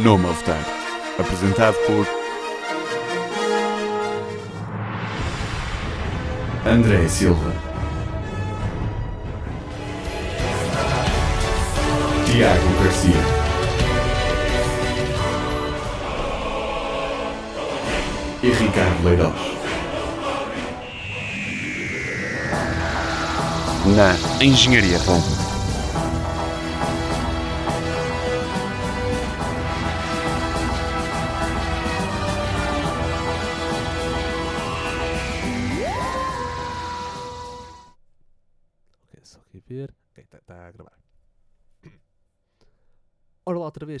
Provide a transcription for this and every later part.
Nome a Votar. Apresentado por André Silva, Tiago Garcia, e Ricardo Leirós. Na Engenharia Roma.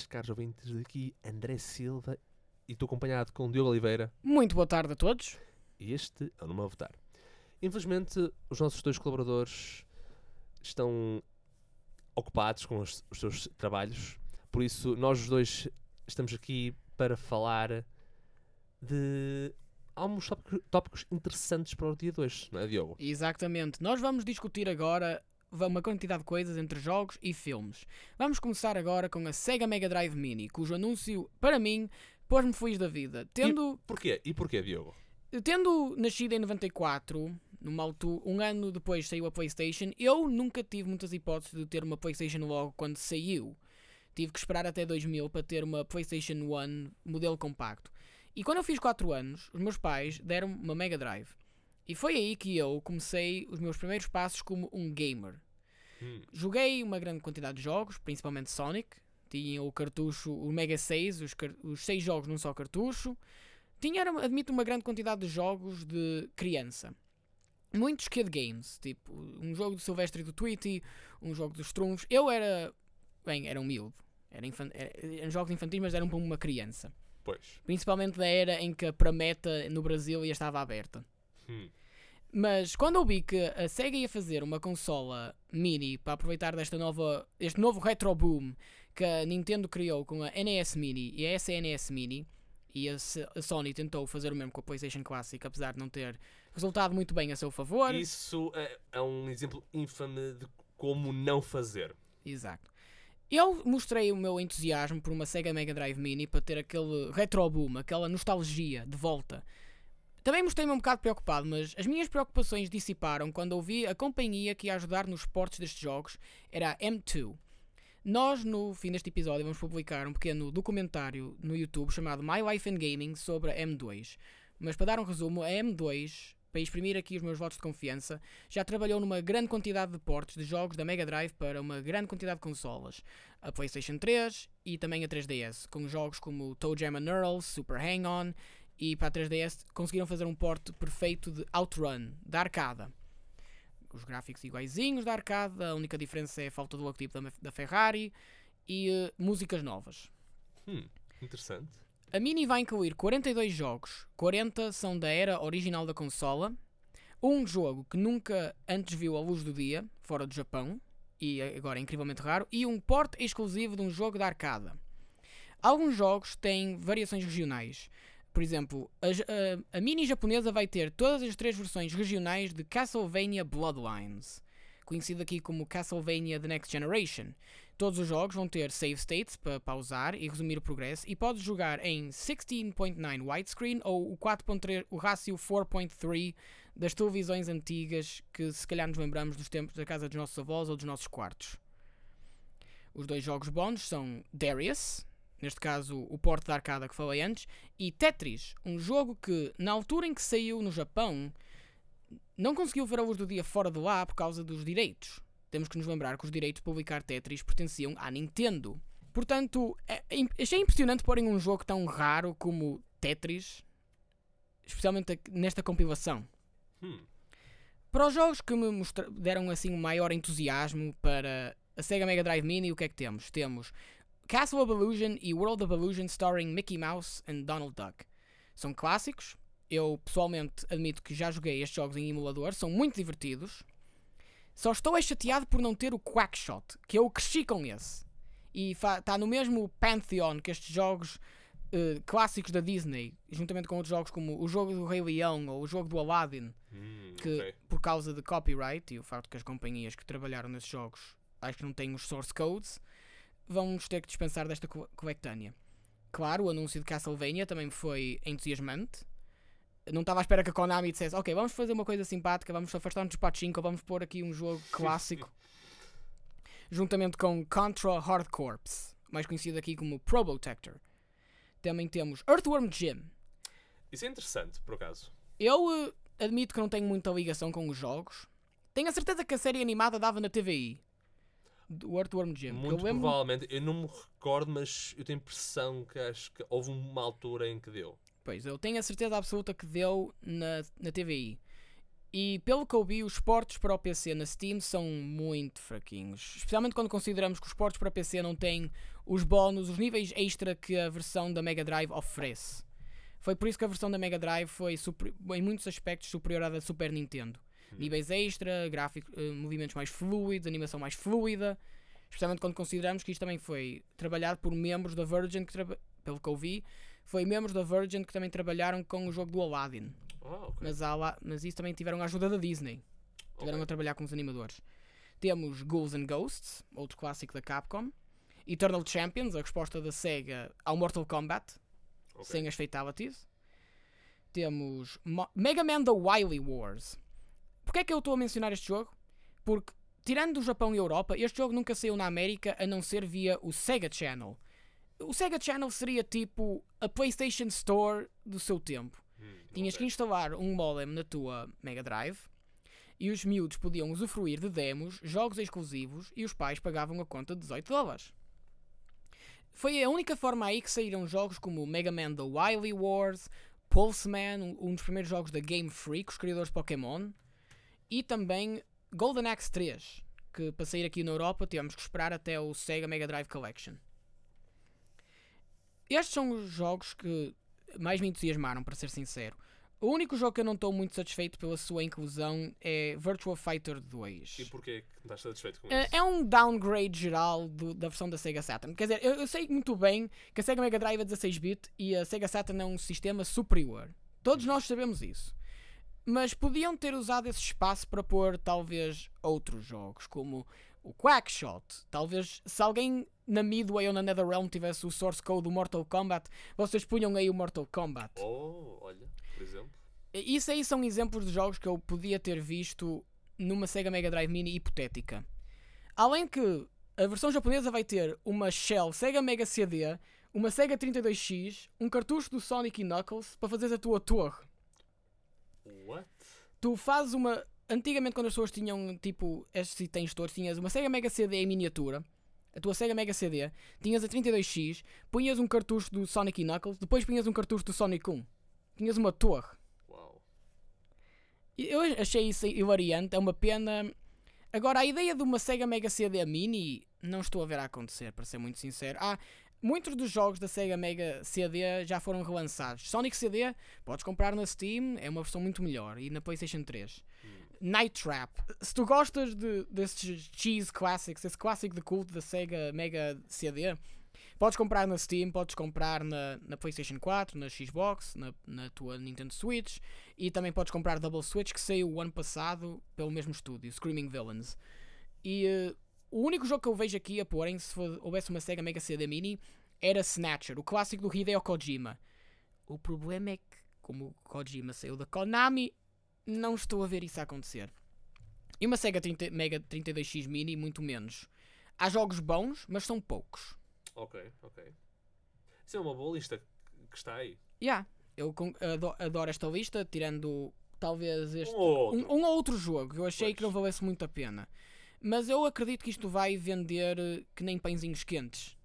Caros ouvintes, daqui André Silva e estou acompanhado com Diogo Oliveira Muito boa tarde a todos. e este é o Nome a Votar. Infelizmente, os nossos dois colaboradores estão ocupados com os, os seus trabalhos, por isso nós os dois estamos aqui para falar de alguns tópicos, interessantes para o dia 2, não é, Diogo? Exatamente. Nós vamos discutir agora uma quantidade de coisas entre jogos e filmes. Vamos começar agora com a Sega Mega Drive Mini, cujo anúncio, para mim, pôs-me feliz da vida. Tendo, Porquê? E porquê, Diogo? tendo nascido em 94, numa altura, um ano depois saiu a PlayStation, eu nunca tive muitas hipóteses de ter uma PlayStation logo quando saiu. Tive que esperar até 2000 para ter uma PlayStation 1 modelo compacto. E quando eu fiz 4 anos, os meus pais deram-me uma Mega Drive. E foi aí que eu comecei os meus primeiros passos como um gamer. Hum. Joguei uma grande quantidade de jogos, principalmente Sonic. Tinha o cartucho, o Mega 6, os, os 6 jogos num só cartucho. Tinha, admito, uma grande quantidade de jogos de criança. Muitos kid games, tipo um jogo do Silvestre e do Tweety, um jogo dos Trunfos. Eu era. Bem, era um miúdo. Era infan- era- eram jogos infantis, mas eram para uma criança. Pois. Principalmente da era em que a Prameta no Brasil já estava aberta. Hum. Mas quando eu vi que a Sega ia fazer uma consola mini para aproveitar desta nova, este novo retro boom que a Nintendo criou com a NES Mini e a SNES Mini, e a, a Sony tentou fazer o mesmo com a PlayStation Classic, apesar de não ter resultado muito bem a seu favor. Isso é, é um exemplo infame de como não fazer. Exato. Eu mostrei o meu entusiasmo por uma Sega Mega Drive Mini para ter aquele retro boom, aquela nostalgia de volta. Também mostrei-me um bocado preocupado, mas as minhas preocupações dissiparam quando ouvi a companhia que ia ajudar nos portes destes jogos era a M2. Nós, no fim deste episódio, vamos publicar um pequeno documentário no YouTube chamado My Life in Gaming sobre a M2. Mas para dar um resumo, a M2, para exprimir aqui os meus votos de confiança, já trabalhou numa grande quantidade de portes de jogos da Mega Drive para uma grande quantidade de consolas. A PlayStation 3 e também a 3DS, com jogos como Toe Jam and Earl, Super Hang-On e para a 3DS conseguiram fazer um porte perfeito de Outrun, da arcada. Os gráficos iguaizinhos da arcada, a única diferença é a falta do logotipo da, da Ferrari e eh, músicas novas. Hum, interessante. A Mini vai incluir 42 jogos, 40 são da era original da consola, um jogo que nunca antes viu a luz do dia, fora do Japão, e agora é incrivelmente raro, e um porte exclusivo de um jogo da arcada. Alguns jogos têm variações regionais. Por exemplo, a, a- a Mini japonesa vai ter todas as três versões regionais de Castlevania Bloodlines, conhecido aqui como Castlevania The Next Generation. Todos os jogos vão ter save states para pausar e resumir o progresso e podes jogar em 16.9 widescreen ou o 4.3, o rácio 4.3 das televisões antigas que se calhar nos lembramos dos tempos da casa dos nossos avós ou dos nossos quartos. Os dois jogos bónus são Darius, neste caso o porte da arcada que falei antes, e Tetris, um jogo que na altura em que saiu no Japão não conseguiu ver a luz do dia fora de lá por causa dos direitos. Temos que nos lembrar que os direitos de publicar Tetris pertenciam à Nintendo. Portanto, é- é- achei impressionante porem um jogo tão raro como Tetris, especialmente nesta compilação. Hum. Para os jogos que me deram assim um maior entusiasmo para a Sega Mega Drive Mini, o que é que temos? Temos Castle of Illusion e World of Illusion starring Mickey Mouse and Donald Duck. São clássicos. Eu pessoalmente admito que já joguei estes jogos em emulador, são muito divertidos. Só estou é chateado por não ter o Quackshot, que eu cresci com esse. E está no mesmo pantheon que estes jogos eh, clássicos da Disney, juntamente com outros jogos como o jogo do Rei Leão ou o jogo do Aladdin, Hum, que ok. por causa de copyright e o facto que as companhias que trabalharam nesses jogos acho que não têm os source codes, vamos ter que dispensar desta co- coletânea. claro, o anúncio de Castlevania também foi entusiasmante. Não estava à espera que a Konami dissesse, ok, vamos fazer uma coisa simpática, vamos afastar-nos dos pachinko, vamos pôr aqui um jogo clássico. juntamente com Contra Hard Corps, mais conhecido aqui como Probotector. Também temos Earthworm Jim. Isso é interessante, por acaso. Eu eh, admito que não tenho muita ligação com os jogos. Tenho a certeza que a série animada dava na TVI. Do Earthworm Jim. Muito eu lembro... provavelmente, eu não me recordo, mas eu tenho a impressão que acho que houve uma altura em que deu. Pois, eu tenho a certeza absoluta que deu na, na TVI. E pelo que eu vi, os portos para o PC na Steam são muito fraquinhos. Especialmente quando consideramos que os portos para PC não têm os bónus, os níveis extra que a versão da Mega Drive oferece. Foi por isso que a versão da Mega Drive foi em muitos aspectos superior à da Super Nintendo. Níveis extra, gráfico, eh, movimentos mais fluidos, animação mais fluida. Especialmente quando consideramos que isto também foi trabalhado por membros da Virgin, que pelo que eu vi, foi membros da Virgin que também trabalharam com o jogo do Aladdin. Ah, ok. Mas, lá, mas isso também tiveram a ajuda da Disney. Tiveram Ok. a trabalhar com os animadores. Temos Ghouls and Ghosts, outro clássico da Capcom. Eternal Champions, a resposta da SEGA ao Mortal Kombat, Ok. sem as Fatalities. Temos Mo- Mega Man The Wily Wars. Porquê é que eu estou a mencionar este jogo? Porque, tirando o Japão e a Europa, este jogo nunca saiu na América a não ser via o Sega Channel. O Sega Channel seria tipo a PlayStation Store do seu tempo. Hum, Tinhas que instalar um modem na tua Mega Drive e os miúdos podiam usufruir de demos, jogos exclusivos e os pais pagavam a conta de 18 dólares. Foi a única forma aí que saíram jogos como Mega Man The Wily Wars, Pulseman, um dos primeiros jogos da Game Freak, os criadores de Pokémon, e também Golden Axe 3, que para sair aqui na Europa temos que esperar até o Sega Mega Drive Collection. Estes são os jogos que mais me entusiasmaram, para ser sincero. O único jogo que eu não estou muito satisfeito pela sua inclusão é Virtua Fighter 2. E porquê que não estás satisfeito com É, isso? é um downgrade geral do- da versão da Sega Saturn. Quer dizer, eu, eu sei muito bem que a Sega Mega Drive é 16-bit e a Sega Saturn é um sistema superior. Todos nós sabemos isso. Mas podiam ter usado esse espaço para pôr talvez outros jogos, como o Quackshot. Talvez se alguém na Midway ou na NetherRealm tivesse o source code do Mortal Kombat, vocês punham aí o Mortal Kombat. Oh, olha, por exemplo. Isso aí são exemplos de jogos que eu podia ter visto numa Sega Mega Drive Mini hipotética. Além que a versão japonesa vai ter uma Shell Sega Mega CD, uma Sega 32X, um cartucho do Sonic e Knuckles para fazeres a tua torre. What? Tu fazes uma. Antigamente, quando as pessoas tinham tipo estes itens todos, tinhas uma Sega Mega CD em miniatura, a tua Sega Mega CD, tinhas a 32X, punhas um cartucho do Sonic e Knuckles, depois punhas um cartucho do Sonic 1. Tinhas uma torre. Uau. Eu achei isso hilariante, é uma pena. Agora, a ideia de uma Sega Mega CD Mini, não estou a ver a acontecer, para ser muito sincero. Há muitos dos jogos da Sega Mega CD já foram relançados. Sonic CD, podes comprar na Steam, é uma versão muito melhor, e na PlayStation 3. Night Trap, se tu gostas de, desses cheese classics, esse clássico de culto da Sega Mega CD, podes comprar na Steam, podes comprar na, na PlayStation 4, na Xbox, na, na tua Nintendo Switch. E também podes comprar Double Switch que saiu o ano passado pelo mesmo estúdio, Screaming Villains. E eh, o único jogo que eu vejo aqui a porém, se for- houvesse uma Sega Mega CD Mini, era Snatcher, o clássico do Hideo Kojima. O problema é que, como o Kojima saiu da Konami, não estou a ver isso acontecer. E uma Sega 30 Mega 32X Mini, muito menos. Há jogos bons, mas são poucos. Ok, ok. Isso é uma boa lista que está aí. Yeah, eu adoro esta lista, tirando talvez este. Um ou outro. Um, um ou outro jogo que eu achei Pois. que não valesse muito a pena. Mas eu acredito que isto vai vender eh, que nem pãezinhos quentes.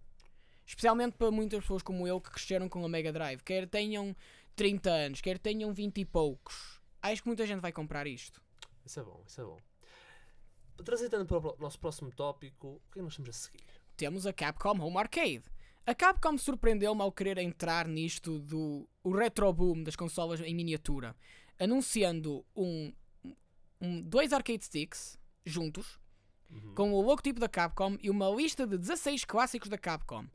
Especialmente para muitas pessoas como eu que cresceram com a Mega Drive. Quer tenham 30 anos, quer tenham 20 e poucos. Acho que muita gente vai comprar isto. Isso é bom, isso é bom. Transitando para o nosso próximo tópico, o que é que nós estamos a seguir? Temos a Capcom Home Arcade. A Capcom surpreendeu-me ao querer entrar nisto do o retro boom das consolas em miniatura, anunciando um, um- dois arcade sticks juntos, com o logotipo da Capcom e uma lista de 16 clássicos da Capcom.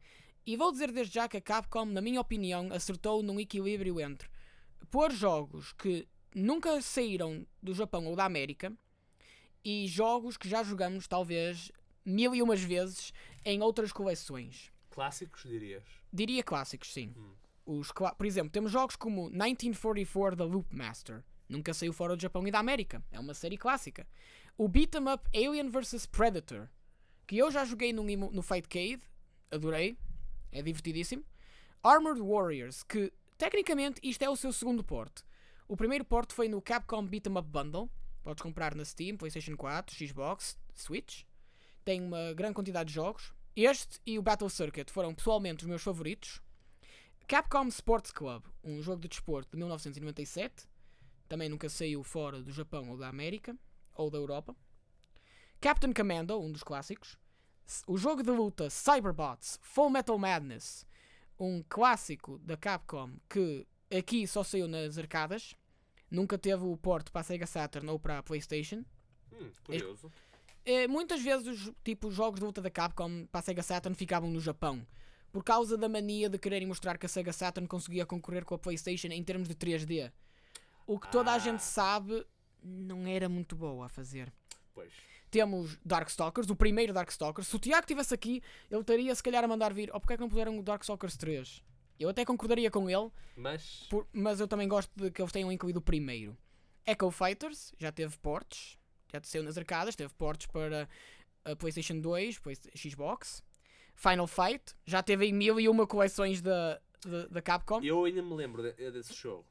E vou dizer desde já que a Capcom, na minha opinião, acertou num equilíbrio entre pôr jogos que nunca saíram do Japão ou da América e jogos que já jogamos talvez mil e umas vezes em outras coleções. Clássicos, dirias? Diria clássicos, sim. Hum. Os Por exemplo, temos jogos como 1944 The Loop Master. Nunca saiu fora do Japão e da América. É uma série clássica. O beat 'em up Alien vs Predator, que eu já joguei no, no Fightcade, adorei, é divertidíssimo. Armored Warriors, que tecnicamente isto é o seu segundo porte. O primeiro porte foi no Capcom Beat 'em Up Bundle. Podes comprar na Steam, PlayStation 4, Xbox, Switch. Tem uma grande quantidade de jogos. Este e o Battle Circuit foram pessoalmente os meus favoritos. Capcom Sports Club, um jogo de desporto de 1997. Também nunca saiu fora do Japão ou da América ou da Europa. Captain Commando, um dos clássicos. O jogo de luta Cyberbots Full Metal Madness, um clássico da Capcom que aqui só saiu nas arcadas. Nunca teve o porte para a Sega Saturn ou para a PlayStation. Hum, curioso. Eh, muitas vezes os tipo, jogos de luta da Capcom para a Sega Saturn ficavam no Japão. Por causa da mania de quererem mostrar que a Sega Saturn conseguia concorrer com a PlayStation em termos de 3D. O que toda a Ah. gente sabe não era muito boa a fazer. Pois. Temos Darkstalkers, o primeiro Darkstalkers. Se o Tiago estivesse aqui, ele estaria se calhar a mandar vir. Oh, porque é que não puseram o Darkstalkers 3? Eu até concordaria com ele, Mas. por- mas eu também gosto de que eles tenham incluído o primeiro. Echo Fighters já teve portes, já saiu nas arcadas, teve portes para a PlayStation 2, Play- Xbox. Final Fight já teve em mil e uma coleções da, da, da Capcom. Eu ainda me lembro de- desse jogo.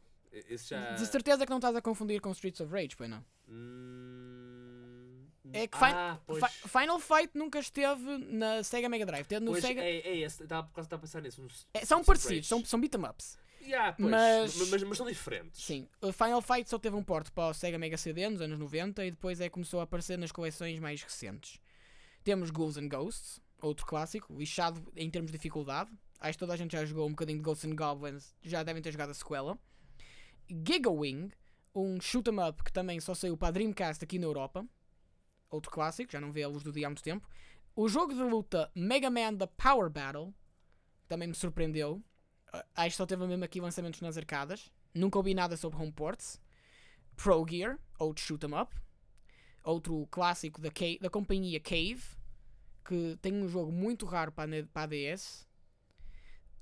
Esse já. De certeza que não estás a confundir com Streets of Rage, pois não? Hum... É que ah. Fi- Final Fight nunca esteve na Sega Mega Drive. Teve no Pois, Sega... é, é esse. Estava estar a pensar nisso. É, são parecidos, são, são beat 'em ups. Yeah, mas- mas... Mas, mas são diferentes. Sim, o Final Fight só teve um porte para o Sega Mega CD nos anos 90 e depois é que começou a aparecer nas coleções mais recentes. Temos Ghouls and Ghosts, outro clássico, lixado em termos de dificuldade. Acho que toda a gente já jogou um bocadinho de Ghosts and Goblins, já devem ter jogado a sequela. Gigawing, um shoot 'em up que também só saiu para a Dreamcast aqui na Europa. Outro clássico, já não vê a luz do dia há muito tempo. O jogo de luta Mega Man The Power Battle também me surpreendeu. Uh, acho que só teve mesmo aqui lançamentos nas arcadas. Nunca ouvi nada sobre home ports. Pro Gear, outro shoot 'em up. Outro clássico da, da companhia Cave, que tem um jogo muito raro para para a DS.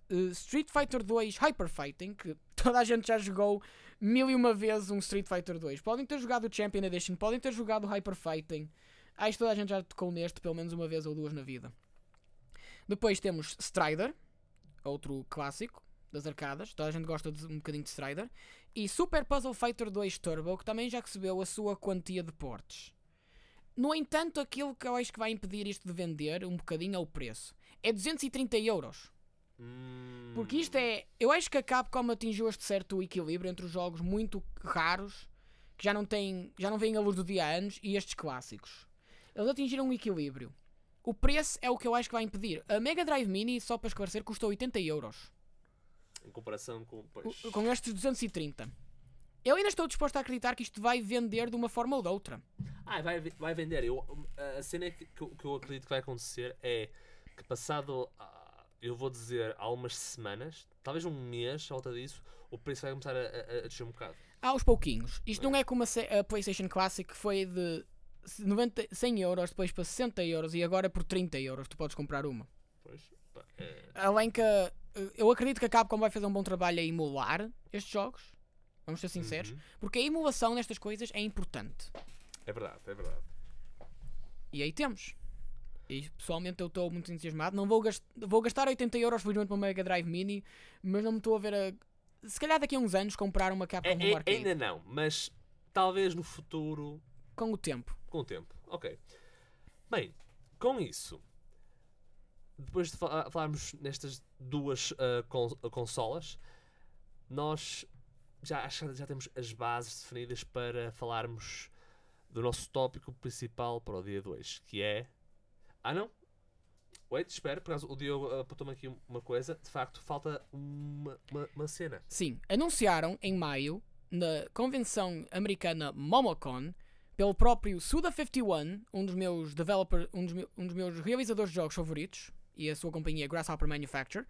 Uh, Street Fighter 2 Hyper Fighting, que toda a gente já jogou mil e uma vezes um Street Fighter 2. Podem ter jogado o Champion Edition, podem ter jogado o Hyper Fighting. Acho que toda a gente já tocou neste pelo menos uma vez ou duas na vida. Depois temos Strider, outro clássico das arcadas. Toda a gente gosta de um bocadinho de Strider. E Super Puzzle Fighter 2 Turbo, que também já recebeu a sua quantia de portes. No entanto, aquilo que eu acho que vai impedir isto de vender um bocadinho é o preço. É 230 euros. Hum, Porque isto é. Eu acho que a Capcom atingiu este certo equilíbrio entre os jogos muito raros, que já não têm. já não vêm à luz do dia há anos, e estes clássicos. Eles atingiram um equilíbrio. O preço é o que eu acho que vai impedir. A Mega Drive Mini, só para esclarecer, custou 80 euros. Em comparação com. Pois. Com estes 230. Eu ainda estou disposto a acreditar que isto vai vender de uma forma ou de outra. Ah, vai, vai vender. Eu, a cena que, que, eu- acredito que vai acontecer é que passado, eu vou dizer, algumas semanas, talvez um mês, à volta disso, o preço vai começar a, a, a descer um bocado. Aos pouquinhos. Isto não é como a, a PlayStation Classic que foi de 90, 100 euros, depois para 60 euros e agora por 30 euros tu podes comprar uma. Pois, pá, é, Além que eh, eu acredito que a Capcom vai fazer um bom trabalho a emular estes jogos. Vamos ser sinceros. Uhum. Porque a emulação nestas coisas é importante. é verdade, é verdade. E aí temos. E pessoalmente eu estou muito entusiasmado. Não vou, gast vou gastar 80 euros felizmente para uma Mega Drive Mini, mas não me estou a ver a. Se calhar daqui a uns anos comprar uma Capcom É, é- Arcade. ainda não, mas talvez no futuro, Com o tempo. com o tempo. Ok. Bem, com isso, depois de fa- falarmos nestas duas ah, con- consolas, nós já, já temos as bases definidas para falarmos do nosso tópico principal para o dia 2, que é. Ah, não? Wait, espera, por acaso o Diogo ah, apontou-me aqui uma coisa. De facto, falta uma, uma, uma cena. Sim, anunciaram em maio, na convenção americana Momocon, pelo próprio Suda51, um dos meus developer, um dos, um dos meus realizadores de jogos favoritos, e a sua companhia Grasshopper Manufacture,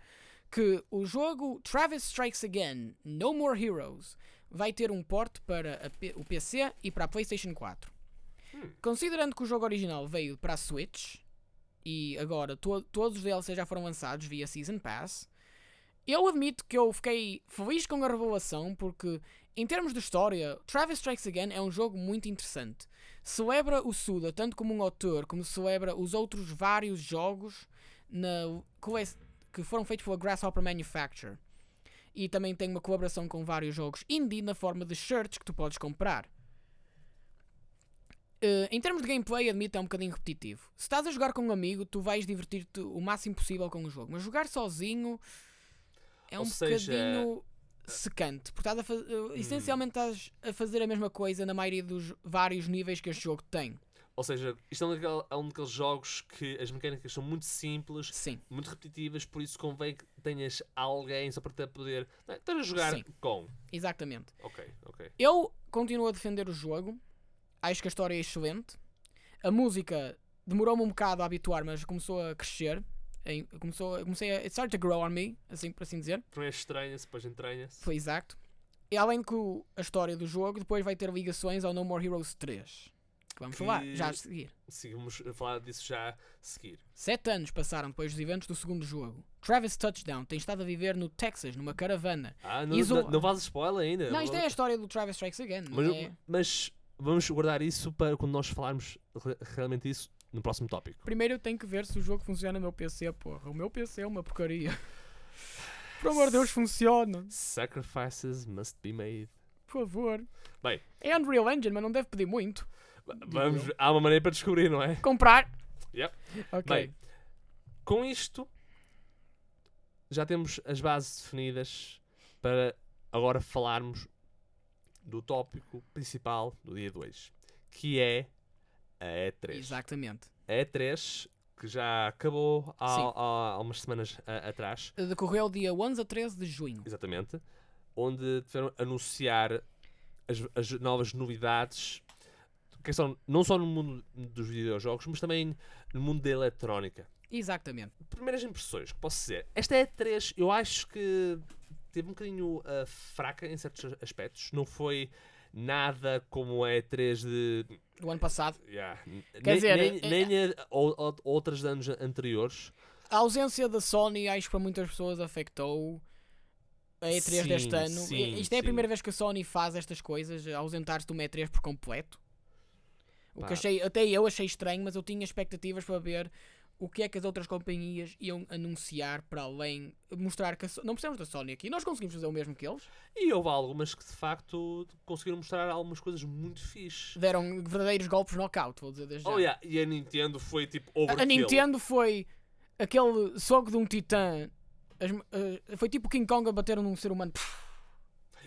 que o jogo Travis Strikes Again No More Heroes vai ter um porte para P- o PC e para a PlayStation 4. Hum. Considerando que o jogo original veio para a Switch e agora to- todos os DLCs já foram lançados via Season Pass. Eu admito que eu fiquei feliz com a revelação porque, em termos de história, Travis Strikes Again é um jogo muito interessante. Celebra o Suda tanto como um autor, como celebra os outros vários jogos na que foram feitos pela Grasshopper Manufacture. E também tem uma colaboração com vários jogos indie na forma de shirts que tu podes comprar. Eh, em termos de gameplay, admito, é um bocadinho repetitivo. Se estás a jogar com um amigo, tu vais divertir-te o máximo possível com o jogo. Mas jogar sozinho é Ou um seja- bocadinho secante. Porque estás a faz- Hum. eh, essencialmente estás a fazer a mesma coisa na maioria dos vários níveis que este jogo tem. Ou seja, isto é um, daquele- é um daqueles jogos que as mecânicas são muito simples, Sim, muito repetitivas, por isso convém que tenhas alguém só para te poder não é, estar a jogar Sim. com. exatamente. Ok, ok. Eu continuo a defender o jogo. Acho que a história é excelente. A música demorou-me um bocado a habituar, mas começou a crescer. Começou, comecei a. It started to grow on me, assim por assim dizer. Primeiro estranha-se, depois entranha-se. Foi exato. E além que a história do jogo depois vai ter ligações ao No More Heroes 3. Que vamos Que- falar já a seguir. Seguimos a falar disso já a seguir. Sete anos passaram depois dos eventos do segundo jogo. Travis Touchdown tem estado a viver no Texas, numa caravana. Ah, não, Iso- não, não fazes spoiler ainda. Não, isto é a história do Travis Strikes Again. Mas, é? mas vamos guardar isso para quando nós falarmos re- realmente isso no próximo tópico. Primeiro eu tenho que ver se o jogo funciona no meu PC, porra. O meu PC é uma porcaria. Por amor de Deus, funciona. Sacrifices must be made. Por favor. Bem. É Unreal Engine, mas não deve pedir muito. Vamos, há uma maneira para descobrir, não é? Comprar. Yep. Ok. Bem, com isto já temos as bases definidas para agora falarmos do tópico principal do dia 2, que é a E3. Exatamente. A E3 que já acabou há, há- há umas semanas a- atrás, Decorreu dia 11 a 13 de junho. exatamente, onde tiveram a anunciar as, as novas novidades que são não só no mundo dos videojogos, mas também no mundo da eletrónica. Exatamente. primeiras impressões que posso dizer. Esta E3 eu acho que teve um bocadinho ah, fraca em certos aspectos. Não foi nada como a E3 de. Do ano passado. yeah, Quer nem, dizer, nem, é- nem a, ou, ou- outras de anos anteriores. A ausência da Sony, acho que para muitas pessoas afetou a E3 Sim, deste ano. sim, Isto é a sim. primeira vez que a Sony faz estas coisas, ausentar-se uma E3 por completo. O Pá. que achei, até eu achei estranho, mas eu tinha expectativas para ver o que é que as outras companhias iam anunciar para além, mostrar que a não precisamos da Sony aqui, nós conseguimos fazer o mesmo que eles. E houve algumas que de facto conseguiram mostrar algumas coisas muito fixe. Deram verdadeiros golpes knockout, vou dizer desde já. Oh, yeah, E a Nintendo foi tipo A- overkill. A Nintendo foi aquele soco de um titã. As- eh, foi tipo o King Kong a bater num ser humano.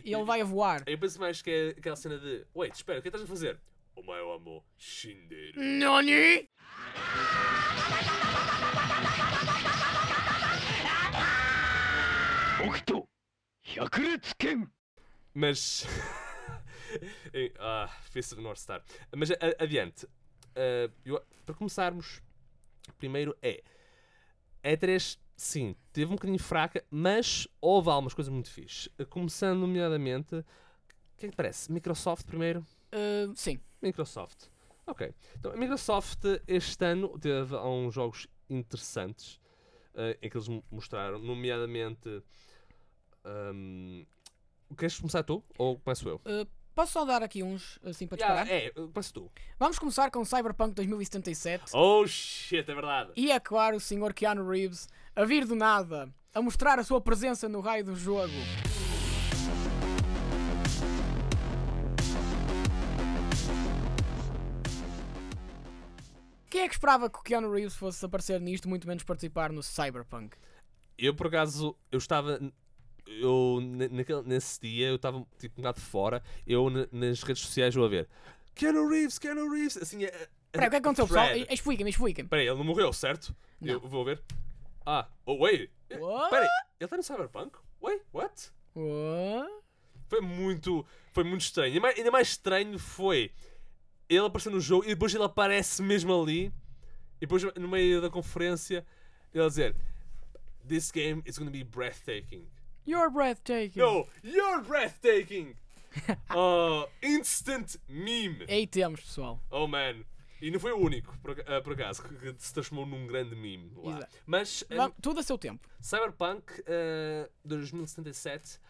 E ele vai a voar. Eu penso mais que é aquela cena de Wait, espera, o que estás a fazer? O meu amor, Shinderu. Nani? Mas. Em- ah, of North Star. Mas adiante. Ah, eu- para começarmos, primeiro é. A E3, sim, teve um bocadinho fraca, mas houve algumas coisas muito fixe. Ah, Começando, nomeadamente. O que é que parece? Microsoft primeiro? Eh, sim. Microsoft. Ok. Então, a Microsoft este ano teve uns jogos interessantes eh, em que eles mo- mostraram, nomeadamente. Um, queres começar tu? Ou começo eu? Eh, posso só dar aqui uns assim para Yeah, disparar? é, começa tu. Vamos começar com Cyberpunk 2077. Oh shit, é verdade. E é claro, o Sr. Keanu Reeves a vir do nada, a mostrar a sua presença no raio do jogo. Quem é que esperava que o Keanu Reeves fosse aparecer nisto, muito menos participar no Cyberpunk? Eu por acaso, eu estava. Eu, naquele, nesse dia, eu estava tipo um bocado fora. Eu na- nas redes sociais vou a ver. Keanu Reeves, Keanu Reeves. Assim, a- Espera, o que é que aconteceu, pessoal? Explica-me, explica-me. Espera aí, ele não morreu, certo? Não. Eu vou ver. Ah, oh wait. What? Espera ele está no Cyberpunk? Wait, what? What? Foi muito, foi muito estranho. Ainda mais, ainda mais estranho foi ele aparecer no jogo e depois ele aparece mesmo ali e depois no meio da conferência ele dizer This game is going to be breathtaking. You're breathtaking. No, you're breathtaking! oh, instant meme. Aí temos, pessoal. Oh man. E não foi o único, por, por acaso, que, se transformou num grande meme lá. Exato. Mas ah, Va- Tudo a seu tempo. Cyberpunk ah, 2077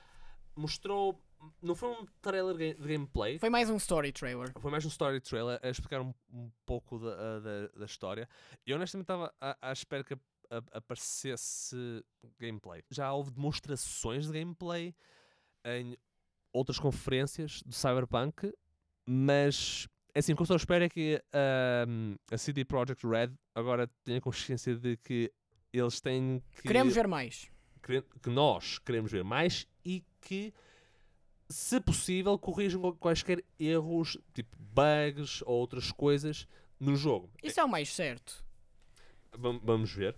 mostrou. Não foi um trailer de gameplay, Foi mais um story trailer. foi mais um story trailer a explicar um, um pouco da, da, da história. E honestamente estava à, à espera que ap- ap- aparecesse gameplay. Já houve demonstrações de gameplay em outras conferências do Cyberpunk, mas assim, o que eu estou à espera é que ahm, a CD Projekt Red agora tenha consciência de que eles têm que. Queremos ver mais. que nós queremos ver mais e que, se possível, corrijam quaisquer erros, tipo bugs ou outras coisas no jogo. Isso é o mais certo. Vam- Vamos ver.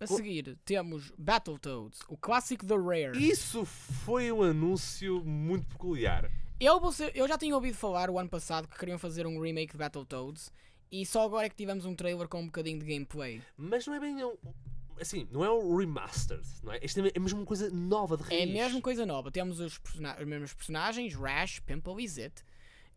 A seguir temos Battletoads, o clássico da Rare. Isso foi um anúncio muito peculiar. Eu, ser- eu já tinha ouvido falar o ano passado que queriam fazer um remake de Battletoads e só agora é que tivemos um trailer com um bocadinho de gameplay. Mas não é bem. um- Assim, não é um remastered, não é? Isto é mesmo uma coisa nova de É raiz. mesmo coisa nova. Temos os, os mesmos personagens, Rash, Pimple e Zit,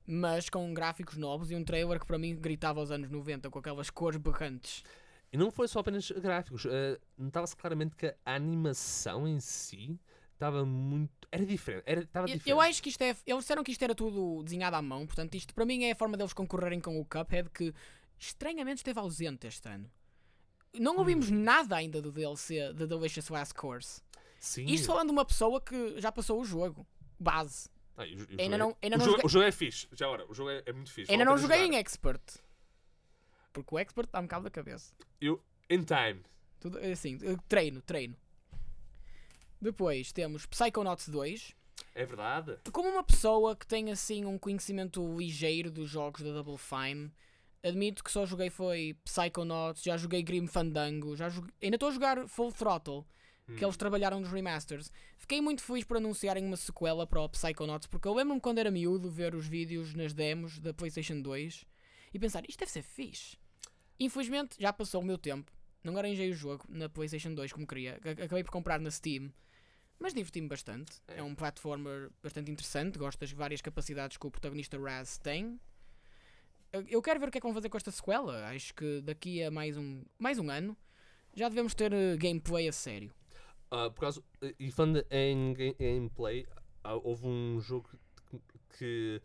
mas com gráficos novos e um trailer que para mim gritava aos anos 90 com aquelas cores berrantes. E não foi só apenas gráficos. eh, Notava-se claramente que a animação em si estava muito. Era diferente. Era, estava Eu, diferente. eu acho que isto é. Eles disseram que isto era tudo desenhado à mão, portanto, isto para mim é a forma deles concorrerem com o Cuphead que estranhamente esteve ausente este ano. Não ouvimos Hum. nada ainda do DLC The Delicious Last Course. Sim. Isto falando de uma pessoa que já passou o jogo, base. Ah, Ainda jogo é- não- ainda o não jogo, joguei- o jogo é fixe. Já agora, o jogo é, é muito fixe. Ainda não joguei jogar. em Expert. Porque o Expert um bocado da cabeça. Eu, in time. Tudo assim, eh, treino, treino. Depois temos Psychonauts 2. É verdade. Como uma pessoa que tem assim um conhecimento ligeiro dos jogos da Double Fine, admito que só joguei foi Psychonauts, já joguei Grim Fandango, já joguei... ainda estou a jogar Full Throttle, que eles trabalharam nos remasters. Fiquei muito feliz por anunciarem uma sequela para o Psychonauts, porque eu lembro-me quando era miúdo ver os vídeos nas demos da PlayStation 2 e pensar, isto deve ser fixe. Infelizmente já passou o meu tempo, não arranjei o jogo na PlayStation 2 como queria, Ac- acabei por comprar na Steam. Mas diverti-me bastante. É. É. um platformer bastante interessante. Gosto das várias capacidades que o protagonista Raz tem. Eu- quero ver o que é que vão fazer com esta sequela. Acho que daqui a mais um, mais um ano já devemos ter eh, gameplay a sério. Ah, por causa, e falando em ga- gameplay, ah, houve um jogo que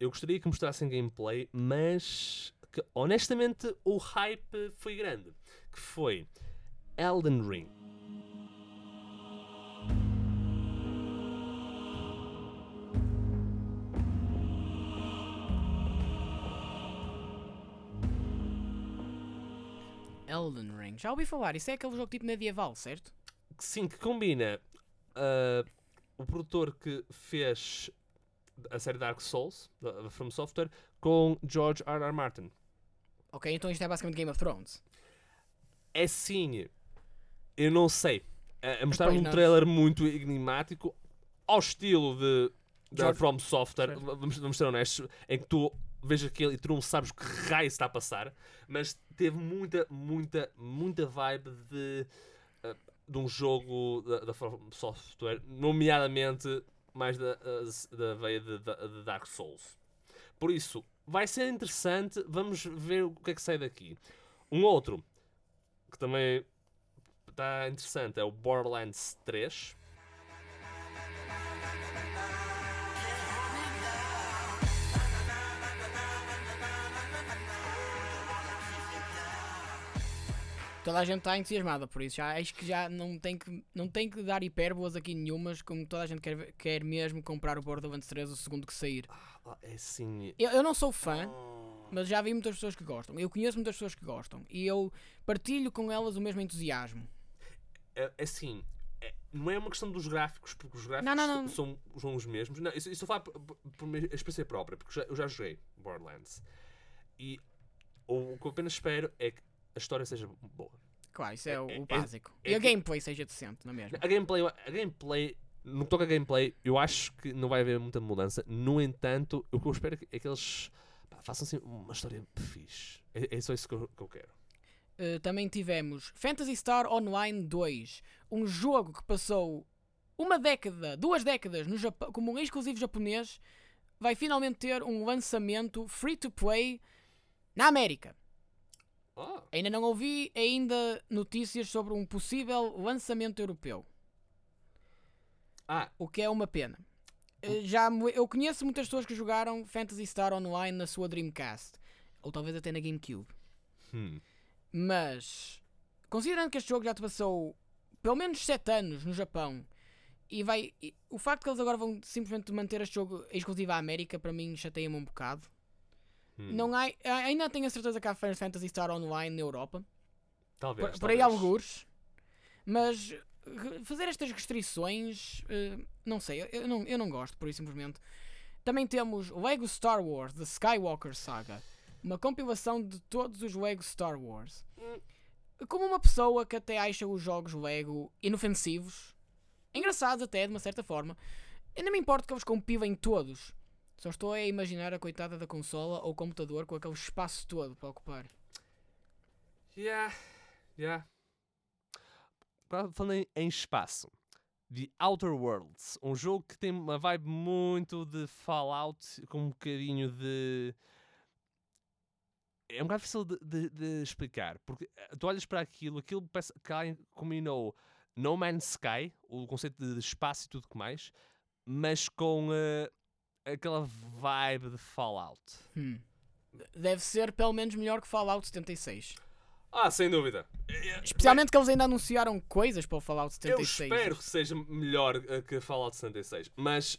eu gostaria que mostrassem gameplay, mas que honestamente o hype foi grande. Que foi Elden Ring. Elden Ring. Já ouvi falar. Isso é aquele jogo tipo medieval, certo? sim, que combina ah, o produtor que fez a série Dark Souls, da From Software, com George R. R. Martin. Ok, então isto é basicamente Game of Thrones. É sim, eu não sei. A, a mostrar Pois um trailer muito enigmático, ao estilo de da George- From Software, vamos, vamos ser honestos, em que tu vês aquilo e tu não sabes o que raio está a passar, mas teve muita, muita, muita vibe de, ah, de um jogo da, da Software, nomeadamente mais da, ah, da veia de, da- de Dark Souls. Por isso, vai ser interessante, vamos ver o que é que sai daqui. Um outro que também está interessante é o Borderlands 3. Toda a gente está entusiasmada por isso. Já acho que já não tem que, não tem que dar hipérbolas aqui nenhumas, como toda a gente quer, quer mesmo comprar o Borderlands 3 o segundo que sair. Ah, é assim. Eu, eu não sou fã, mas já vi muitas pessoas que gostam. Eu conheço muitas pessoas que gostam e eu partilho com elas o mesmo entusiasmo. É, é assim. é- não é uma questão dos gráficos, porque os gráficos Não, não, não. São, são os mesmos. Não, isso, isso eu falo por, por, por experiência própria, porque já- eu já joguei Borderlands. E o, o que eu apenas espero é que a história seja boa. Claro, isso é, o, É- o é- básico. é e a gameplay seja decente, não é mesmo? A gameplay, a gameplay, no que toca a gameplay, eu acho que não vai haver muita mudança. No entanto, o que eu espero é que, é que eles pá, façam assim uma história fixe. É, é só isso que eu, que eu quero. Uh, também tivemos Phantasy Star Online 2, um jogo que passou uma década, duas décadas no Japão, como um exclusivo japonês, vai finalmente ter um lançamento free to play Na América, Oh, ainda não ouvi ainda notícias sobre um possível lançamento europeu, ah, o que é uma pena. Eh, Já eu conheço muitas pessoas que jogaram Phantasy Star Online na sua Dreamcast, ou talvez até na GameCube. hum, Mas, considerando que este jogo já te passou pelo menos 7 anos no Japão e vai. e o facto que eles agora vão simplesmente manter este jogo exclusivo à América, para mim, chateia-me um bocado. Hum. Não há, ainda tenho a certeza que há Final Fantasy Star Online na Europa, talvez. por, por aí alguns, mas fazer estas restrições, eh, não sei, eu- eu não, eu não gosto, por isso simplesmente. Também temos Lego Star Wars, The Skywalker Saga, uma compilação de todos os Lego Star Wars. Hum. Como uma pessoa que até acha os jogos Lego inofensivos, engraçados até de uma certa forma, ainda me importa que eles compilem todos. Só estou a imaginar a coitada da consola ou computador com aquele espaço todo para ocupar. Yeah, yeah. Falando em, em espaço. The Outer Worlds, um jogo que tem uma vibe muito de Fallout, com um bocadinho de. É um bocado difícil de, de- de explicar, porque eh, tu olhas para aquilo, aquilo que alguém combinou No Man's Sky, o conceito de espaço e tudo que mais, mas com eh, aquela vibe de Fallout. Hum. Deve ser pelo menos melhor que Fallout 76. Ah, sem dúvida. Especialmente que eles ainda anunciaram coisas para o Fallout Eu 76. espero que seja melhor eh, que Fallout 76. Mas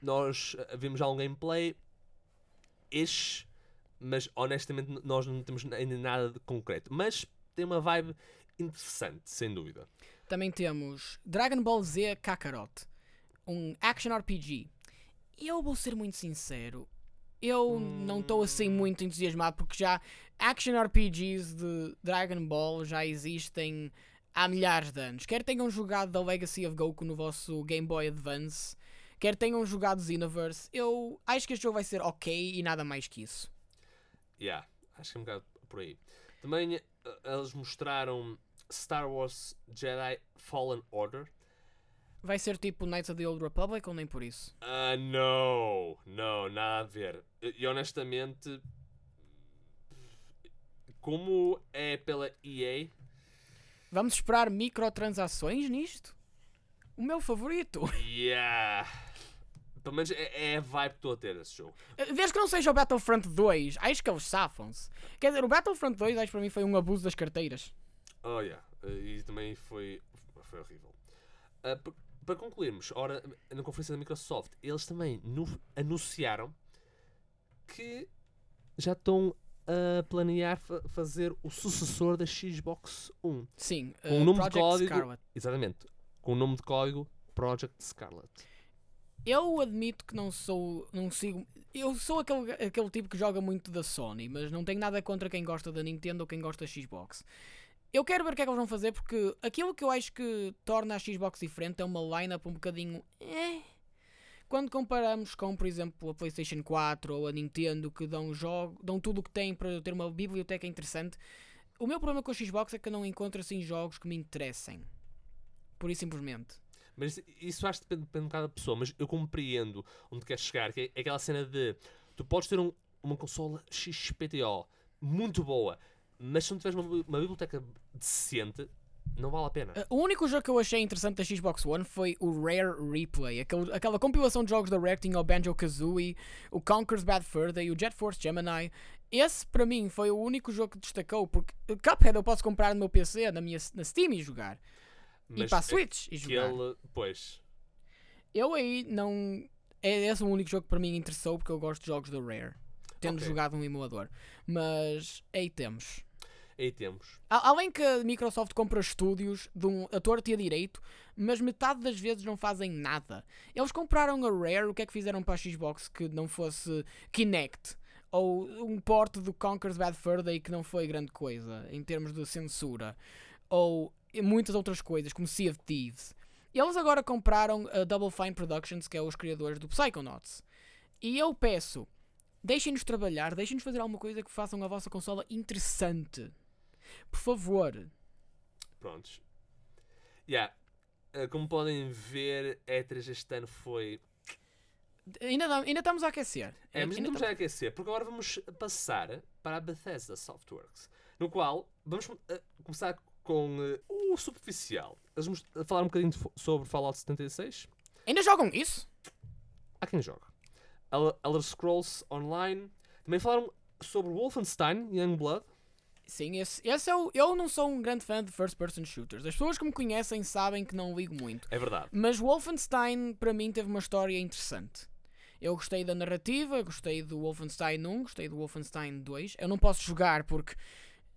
nós eh, vimos já um gameplay. Ish, mas honestamente nós não temos ainda nada de concreto. Mas tem uma vibe interessante, sem dúvida. Também temos Dragon Ball Z Kakarot, um action RPG. Eu vou ser muito sincero, eu não estou assim muito entusiasmado porque já action RPGs de Dragon Ball já existem há milhares de anos. Quer tenham jogado The Legacy of Goku no vosso Game Boy Advance, quer tenham jogado Xenoverse, eu acho que este jogo vai ser ok e nada mais que isso. Yeah, acho que é um bocado por aí. Também eh, eles mostraram Star Wars Jedi Fallen Order. Vai ser tipo Knights of the Old Republic ou nem por isso? Ah, não, não, nada a ver. E honestamente, como é pela EA, Vamos esperar microtransações nisto? O meu favorito. yeah. Pelo menos é, é a vibe que estou a ter esse jogo. Desde que não seja o Battlefront 2, acho que eles safam-se. Quer dizer, o Battlefront 2 acho que para mim foi um abuso das carteiras. Oh, yeah. E também foi, foi horrível. Pa- para concluirmos, ora, na conferência da Microsoft, eles também nu- anunciaram que já estão a planear fa- fazer o sucessor da Xbox One. Sim, Com o nome de Project código- Scarlet. Exatamente. Com o nome de código Project Scarlet. Eu admito que não sou. não sigo. Eu sou aquele, aquele tipo que joga muito da Sony, mas não tenho nada contra quem gosta da Nintendo ou quem gosta da Xbox. Eu quero ver o que é que eles vão fazer porque aquilo que eu acho que torna a Xbox diferente é uma lineup um bocadinho. eh. Quando comparamos com, por exemplo, a PlayStation 4 ou a Nintendo que dão, jogo, dão tudo o que têm para ter uma biblioteca interessante, o meu problema com a Xbox é que eu não encontro assim jogos que me interessem. Por isso simplesmente. Mas isso, acho que depende, depende um bocado da pessoa. Mas eu compreendo onde queres chegar. Que é aquela cena de tu podes ter um- uma consola XPTO muito boa, mas se não tiveres uma, uma biblioteca decente, não vale a pena. O único jogo que eu achei interessante da Xbox One foi o Rare Replay, aquele, aquela compilação de jogos da Rare que tinha o Banjo Kazooie, o Conker's Bad Fur Day, o Jet Force Gemini. Esse para mim foi o único jogo que destacou, porque uh, Cuphead eu posso comprar no meu PC, na, minha, na Steam e jogar, e Mas para a é Switch e jogar. Aquele, pois, Eu aí não. É esse o único jogo que para mim interessou, porque eu gosto de jogos da Rare, tendo Ok. jogado um emulador. Mas aí temos. Aí temos. A- Além que a Microsoft compra estúdios de um ator ter direito, mas metade das vezes não fazem nada. Eles compraram a Rare, o que é que fizeram para a Xbox que não fosse Kinect? Ou um porte do Conker's Bad Fur Day que não foi grande coisa em termos de censura. Ou muitas outras coisas, como Sea of Thieves. Eles agora compraram a Double Fine Productions, que é os criadores do Psychonauts. E eu peço, deixem-nos trabalhar, deixem-nos fazer alguma coisa que façam a vossa consola interessante. Por favor. Prontos. Yeah. Uh, Como podem ver, E3 este ano foi. Ainda, ainda estamos a aquecer. É, mas Ainda estamos- a aquecer, porque agora vamos passar para a Bethesda Softworks, no qual vamos eh, começar com eh, o superficial. Vamos falar um bocadinho de sobre Fallout 76. Ainda jogam isso? Há quem joga. El- Elder Scrolls Online. Também falaram sobre Wolfenstein Youngblood. Sim, esse, esse é o. Eu não sou um grande fã de first person shooters. As pessoas que me conhecem sabem que não ligo muito. É verdade. Mas Wolfenstein, para mim, teve uma história interessante. Eu gostei da narrativa, gostei do Wolfenstein 1, gostei do Wolfenstein 2. Eu não posso jogar porque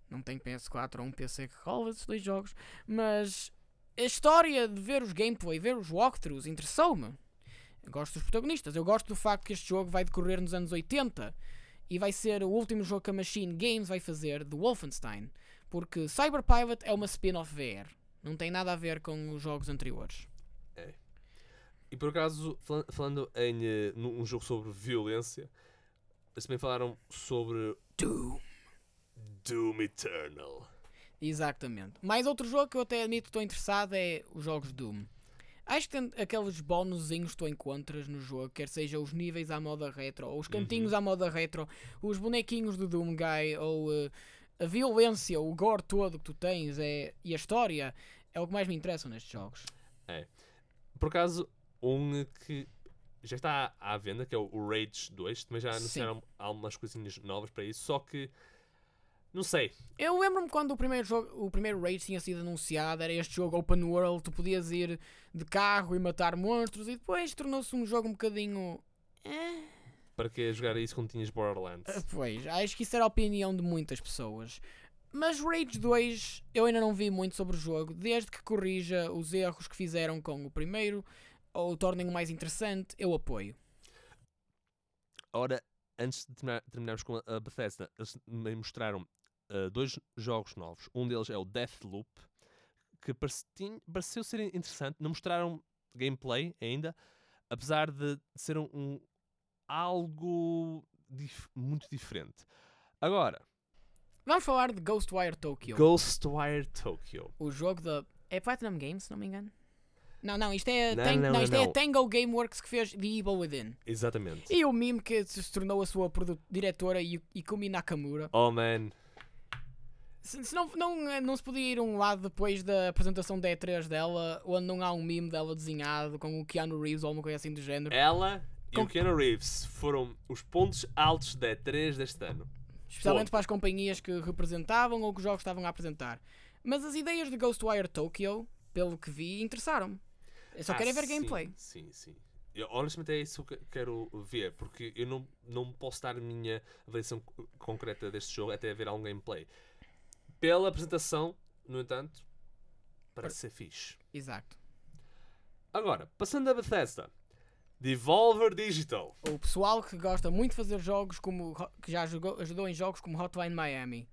não tenho PS4 ou um PC que rola esses dois jogos. Mas a história de ver os gameplay, ver os walkthroughs, interessou-me. Gosto dos protagonistas. Eu gosto do facto que este jogo vai decorrer nos anos 80 e vai ser o último jogo que a Machine Games vai fazer de Wolfenstein. Porque Cyberpilot é uma spin-off VR. Não tem nada a ver com os jogos anteriores. E por acaso, fala- falando em eh, num um jogo sobre violência, eles também falaram sobre Doom. Doom Eternal. Exatamente. Mais outro jogo que eu até admito que estou interessado é os jogos Doom. Acho que aqueles bónusinhos que tu encontras no jogo, quer seja os níveis à moda retro, ou os cantinhos à moda retro, os bonequinhos do Doom Guy, ou eh, a violência, o gore todo que tu tens é, e a história, é o que mais me interessa nestes jogos. Por acaso, um que já está à venda, que é o Rage 2, também já Sim. anunciaram algumas coisinhas novas para isso, só que não sei. Eu lembro-me quando o primeiro, jogo, o primeiro Rage tinha sido anunciado, era este jogo open world, tu podias ir de carro e matar monstros, e depois tornou-se um jogo um bocadinho... eh, Para que jogar isso quando tinhas Borderlands? Ah, Pois, acho que isso era a opinião de muitas pessoas. Mas Rage 2 eu ainda não vi muito sobre o jogo, desde que corrija os erros que fizeram com o primeiro ou o tornem-o mais interessante, eu apoio. Ora, antes de terminar- terminarmos com a, a Bethesda, eles me mostraram ah, dois jogos novos. Um deles é o Deathloop, que pareceu ser interessante. Não mostraram gameplay ainda, apesar de ser um, um- algo dif- muito diferente. Agora, Vamos falar de Ghostwire Tokyo, Ghostwire Tokyo. o jogo da. É Platinum Games, se não me engano? Não, não, isto é, Não, Tang- não, não, isto é não. a Tango Gameworks que fez The Evil Within. Exatamente. E o meme que se tornou a sua diretora Ikumi Nakamura. Oh man, Se, se não, não, não se podia ir um lado depois da apresentação da E3 dela, onde não há um meme dela desenhado com o Keanu Reeves ou alguma coisa assim do género. ela e Com- o Keanu Reeves foram os pontos altos da E3 deste ano. especialmente ponto. para as companhias que representavam ou que os jogos estavam a apresentar. Mas as ideias de Ghostwire Tokyo, pelo que vi, interessaram-me. Eu só Ah, quero é ver sim, gameplay. Sim, sim. Eu, honestamente é isso que eu quero ver, porque eu não, não posso dar a minha avaliação co- concreta deste jogo até ver algum gameplay. Pela apresentação, no entanto, parece ser fixe. Exato. Agora, passando a Bethesda. Devolver Digital. O pessoal que gosta muito de fazer jogos como que já jogou- ajudou em jogos como Hotline Miami.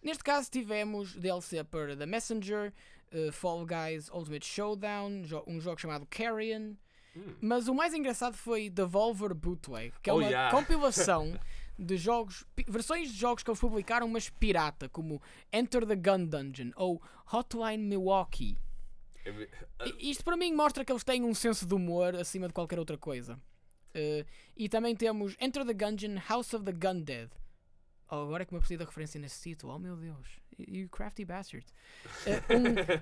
Neste caso tivemos DLC para The Messenger, eh, Fall Guys Ultimate Showdown, jo- um jogo chamado Carrion. Hum. Mas o mais engraçado foi Devolver Bootleg, que é Oh, uma yeah. compilação de jogos, versões de jogos que eles publicaram, mas pirata, como Enter the Gun Dungeon ou Hotline Milwaukee. I- Isto para mim mostra que eles têm um senso de humor acima de qualquer outra coisa. Eh, e também temos Enter the Gungeon House of the Gun Dead. Oh, agora é que me apercebi da referência nesse título. Oh meu Deus. You crafty bastard. Eh,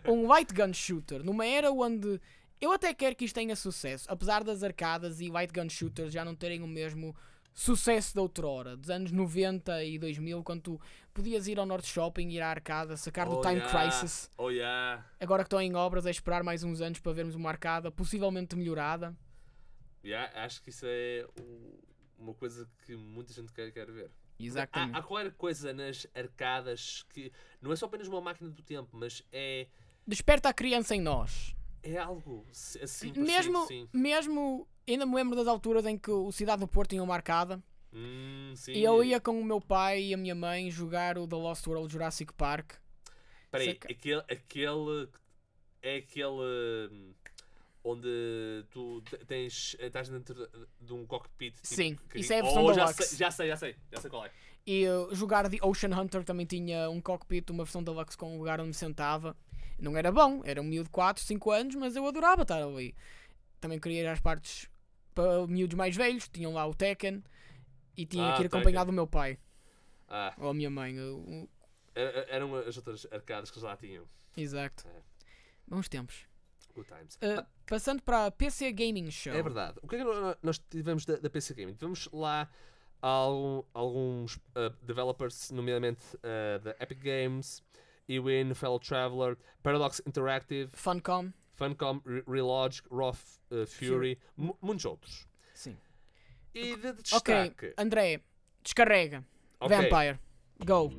um, um light gun shooter. Numa era onde eu até quero que isto tenha sucesso. Apesar das arcadas e light gun shooters já não terem o mesmo sucesso da outrora. Dos anos 90 e 2000, quando tu podias ir ao Norte Shopping, ir à arcada, sacar do Oh, Time yeah. Crisis. Oh yeah. Agora que estão em obras, é esperar mais uns anos para vermos uma arcada possivelmente melhorada. Yeah, acho que isso é uma coisa que muita gente quer, quer ver. Exatamente. Há, há qualquer coisa nas arcadas que não é só apenas uma máquina do tempo, mas é, Desperta a criança em nós. é algo si- assim mesmo, sim. mesmo, ainda me lembro das alturas em que o Cidade do Porto tinha uma arcada Hum, e eu ia com o meu pai e a minha mãe jogar o The Lost World Jurassic Park. Peraí, Saca- aquele, aquele é aquele hum, onde tu te- tens estás dentro de, um cockpit. tipo, Sim, que- isso é a versão oh, já deluxe. sei, já sei, já sei, já sei qual é. E uh, jogar The Ocean Hunter também tinha um cockpit, uma versão deluxe com um lugar onde me sentava. Não era bom, era um miúdo de 4, 5 anos, mas eu adorava estar ali. Também queria ir às partes para miúdos mais velhos, tinham lá o Tekken e tinha Ah, que ir acompanhado do meu pai. Ah, Ou a minha mãe. eu- eram as outras arcadas que lá tinham. Exato. É. Bons tempos. Good times. Uh, passando para a PC Gaming Show. É verdade. O que é que nó- nós tivemos da, da PC Gaming? Tivemos lá algum- alguns uh, developers, nomeadamente uh, da Epic Games, Ewin, Fellow Traveler, Paradox Interactive, Funcom. Funcom, Re- Relogic, F- uh, Fury, mu- muitos outros. Sim. E de Ok, destaque. André, descarrega. Ok. Vampire. Go.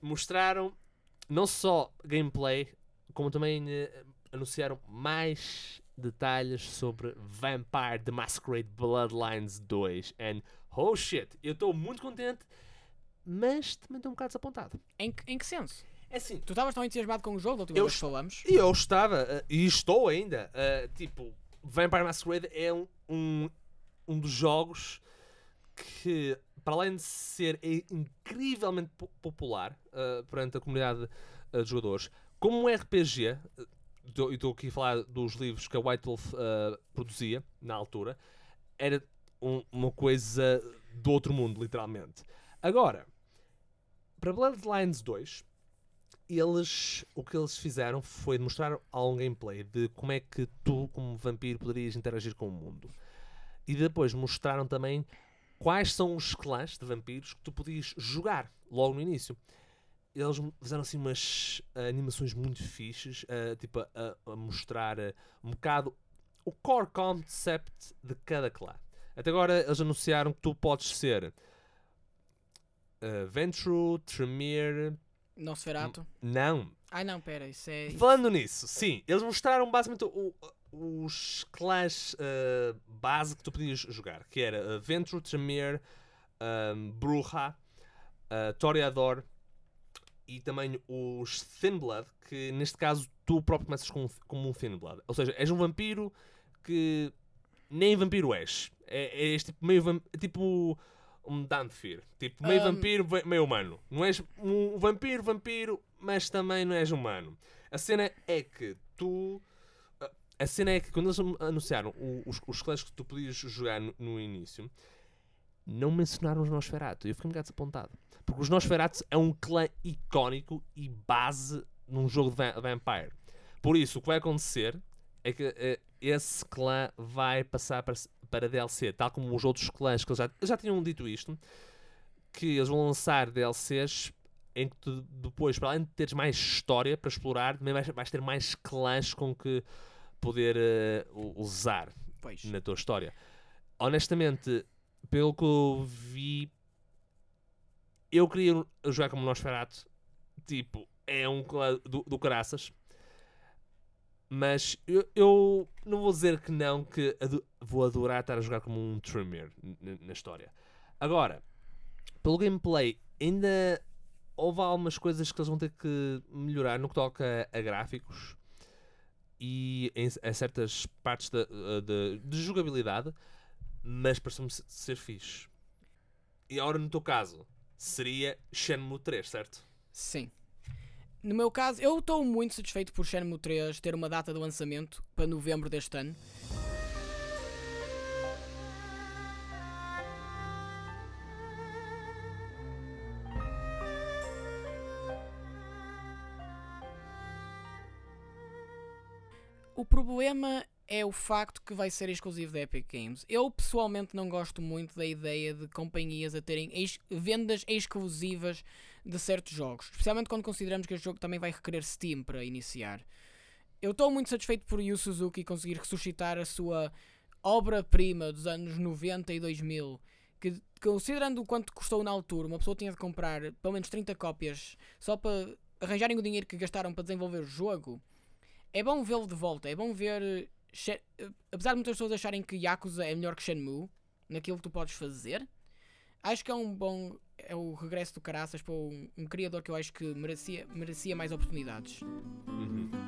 mostraram não só gameplay, como também eh, anunciaram mais detalhes sobre Vampire The Masquerade Bloodlines 2. And oh shit, eu estou muito contente, mas também estou um bocado desapontado. Em, que- em que senso? É assim, Tu estavas tão entusiasmado com o jogo da última Eu vez que falamos? e eu estava, eh, e estou ainda, eh, tipo, Vampire Masquerade é um, um, um dos jogos que, para além de ser incrivelmente po- popular eh, perante a comunidade eh, de jogadores, como um RPG, e estou aqui a falar dos livros que a White Wolf eh, produzia na altura, era um- uma coisa do outro mundo, literalmente. Agora, para Bloodlines 2, eles o que eles fizeram foi mostrar algum gameplay de como é que tu, como vampiro, poderias interagir com o mundo. E depois mostraram também quais são os clãs de vampiros que tu podias jogar logo no início. Eles fizeram assim umas ah, animações muito fixes, ah, tipo a, a- mostrar ah, um bocado o core concept de cada clã. Até agora eles anunciaram que tu podes ser uh, Ventru, Tremere, Nosferatu. não, Ai não, pera, isso é. Falando nisso, sim, eles mostraram basicamente o- os clãs uh, base que tu podias jogar, que era uh, Ventru, Tremere, um, Bruja, uh, Toreador e também os Thin Blood, que neste caso tu próprio começas com, como um Thin Blood. Ou seja, és um vampiro que nem vampiro és. É, és tipo meio vam- tipo um Danfir. Tipo, meio Um, vampiro, meio humano. Não és um vampiro, vampiro, mas também não és humano. A cena é que tu. a- cena é que quando eles anunciaram os, os clãs que tu podias jogar no, no início, não mencionaram os Nosferatu. Eu fiquei um bocado desapontado. Porque os Nosferatu é um clã icónico e base num jogo de va- Vampire. Por isso, o que vai acontecer é que eh, esse clã vai passar para, para DLC, tal como os outros clãs que eles já, eles já tinham dito isto, que eles vão lançar DLCs em que tu depois, para além de teres mais história para explorar, também vais, vais ter mais clãs com que poder eh, u- usar Pois. na tua história. Honestamente, pelo que eu vi, eu queria jogar como Nosferatu. Tipo, é um do, do caraças. Mas eu, eu não vou dizer que não, que vou adorar estar a jogar como um Tremere na história. Agora, pelo gameplay, ainda houve algumas coisas que eles vão ter que melhorar no que toca a, gráficos e em, a certas partes da- de, de jogabilidade, mas pareceu-me se- ser fixe. E agora, no teu caso, seria Shenmue 3, certo? Sim. No meu caso, eu estou muito satisfeito por Shenmue 3 ter uma data de lançamento para novembro deste ano. O problema é o facto que vai ser exclusivo da Epic Games. Eu pessoalmente não gosto muito da ideia de companhias a terem ex- vendas exclusivas de certos jogos, especialmente quando consideramos que este jogo também vai requerer Steam para iniciar. Eu estou muito satisfeito por Yu Suzuki conseguir ressuscitar a sua obra-prima dos anos 90 e 2000, que considerando o quanto custou na altura, uma pessoa tinha de comprar pelo menos 30 cópias só para arranjarem o dinheiro que gastaram para desenvolver o jogo. É bom vê-lo de volta, é bom ver. Eh, Apesar de muitas pessoas acharem que Yakuza é melhor que Shenmue, naquilo que tu podes fazer, acho que é um bom. É o regresso do caraças para um, um criador que eu acho que merecia, merecia mais oportunidades. Uhum.